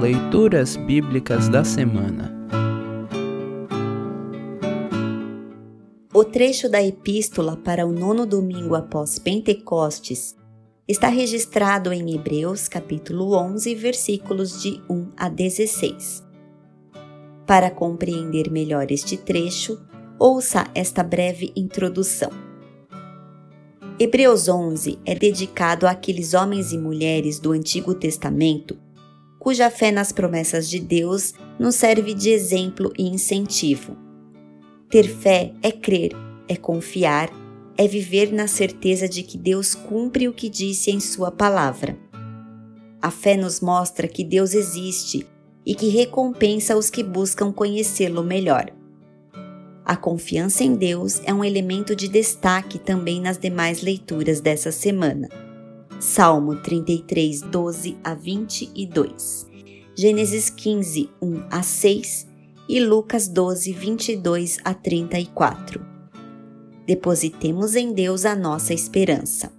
Leituras Bíblicas da Semana O trecho da epístola para o nono domingo após Pentecostes está registrado em Hebreus capítulo 11, versículos de 1 a 16. Para compreender melhor este trecho, ouça esta breve introdução. Hebreus 11 é dedicado àqueles homens e mulheres do Antigo Testamento cuja fé nas promessas de Deus nos serve de exemplo e incentivo. Ter fé é crer, é confiar, é viver na certeza de que Deus cumpre o que disse em Sua palavra. A fé nos mostra que Deus existe e que recompensa os que buscam conhecê-lo melhor. A confiança em Deus é um elemento de destaque também nas demais leituras dessa semana. Salmo 33, 12 a 22, Gênesis 15, 1 a 6 e Lucas 12, 22 a 34. Depositemos em Deus a nossa esperança.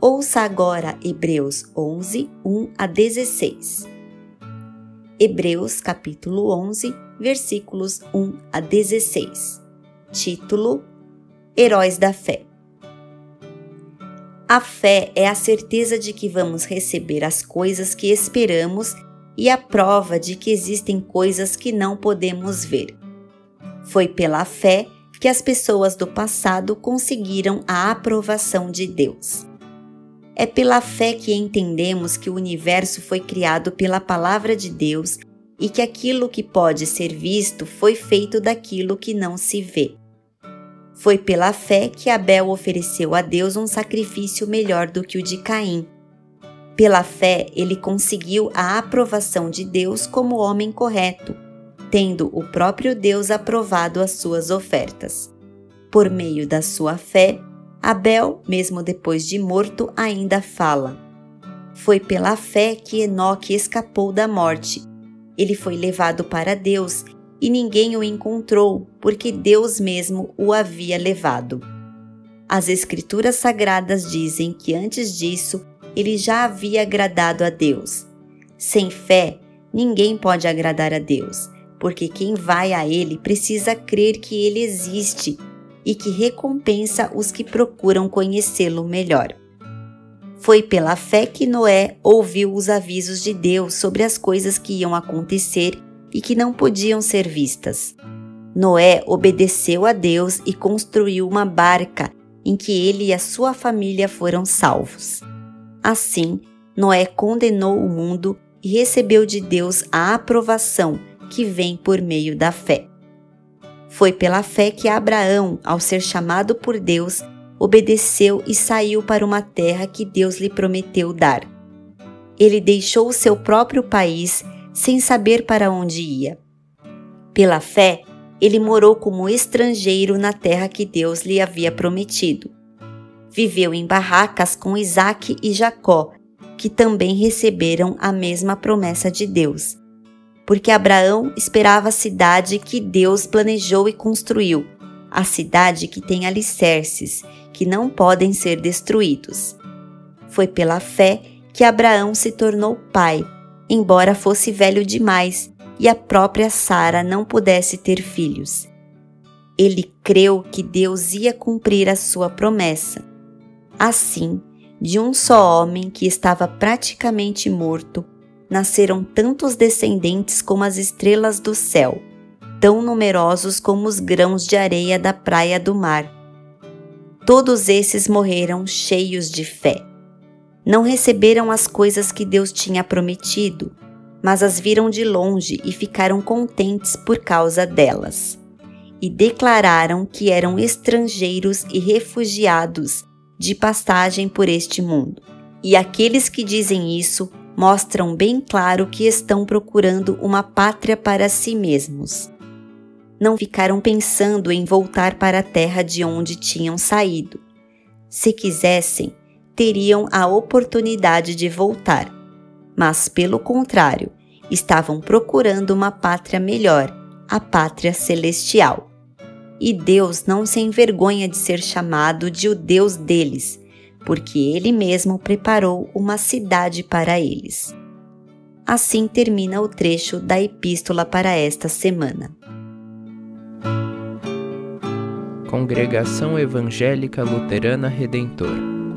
Ouça agora Hebreus 11, 1 a 16. Hebreus capítulo 11, versículos 1 a 16. Título: Heróis da Fé. A fé é a certeza de que vamos receber as coisas que esperamos e a prova de que existem coisas que não podemos ver. Foi pela fé que as pessoas do passado conseguiram a aprovação de Deus. É pela fé que entendemos que o universo foi criado pela palavra de Deus e que aquilo que pode ser visto foi feito daquilo que não se vê. Foi pela fé que Abel ofereceu a Deus um sacrifício melhor do que o de Caim. Pela fé, ele conseguiu a aprovação de Deus como homem correto, tendo o próprio Deus aprovado as suas ofertas. Por meio da sua fé, Abel, mesmo depois de morto, ainda fala. Foi pela fé que Enoque escapou da morte. Ele foi levado para Deus e ninguém o encontrou, porque Deus mesmo o havia levado. As Escrituras Sagradas dizem que antes disso ele já havia agradado a Deus. Sem fé, ninguém pode agradar a Deus, porque quem vai a Ele precisa crer que Ele existe e que recompensa os que procuram conhecê-lo melhor. Foi pela fé que Noé ouviu os avisos de Deus sobre as coisas que iam acontecer e que não podiam ser vistas. Noé obedeceu a Deus e construiu uma barca em que ele e a sua família foram salvos. Assim, Noé condenou o mundo e recebeu de Deus a aprovação que vem por meio da fé. Foi pela fé que Abraão, ao ser chamado por Deus, obedeceu e saiu para uma terra que Deus lhe prometeu dar. Ele deixou o seu próprio país sem saber para onde ia. Pela fé, ele morou como estrangeiro na terra que Deus lhe havia prometido. Viveu em barracas com Isaque e Jacó, que também receberam a mesma promessa de Deus. Porque Abraão esperava a cidade que Deus planejou e construiu, a cidade que tem alicerces, que não podem ser destruídos. Foi pela fé que Abraão se tornou pai embora fosse velho demais e a própria Sara não pudesse ter filhos. Ele creu que Deus ia cumprir a sua promessa. Assim, de um só homem que estava praticamente morto, nasceram tantos descendentes como as estrelas do céu, tão numerosos como os grãos de areia da praia do mar. Todos esses morreram cheios de fé não receberam as coisas que Deus tinha prometido, mas as viram de longe e ficaram contentes por causa delas. E declararam que eram estrangeiros e refugiados de passagem por este mundo. E aqueles que dizem isso mostram bem claro que estão procurando uma pátria para si mesmos. Não ficaram pensando em voltar para a terra de onde tinham saído. Se quisessem, teriam a oportunidade de voltar, mas, pelo contrário, estavam procurando uma pátria melhor, a pátria celestial. E Deus não se envergonha de ser chamado de o Deus deles, porque Ele mesmo preparou uma cidade para eles. Assim termina o trecho da epístola para esta semana. Congregação Evangélica Luterana Redentor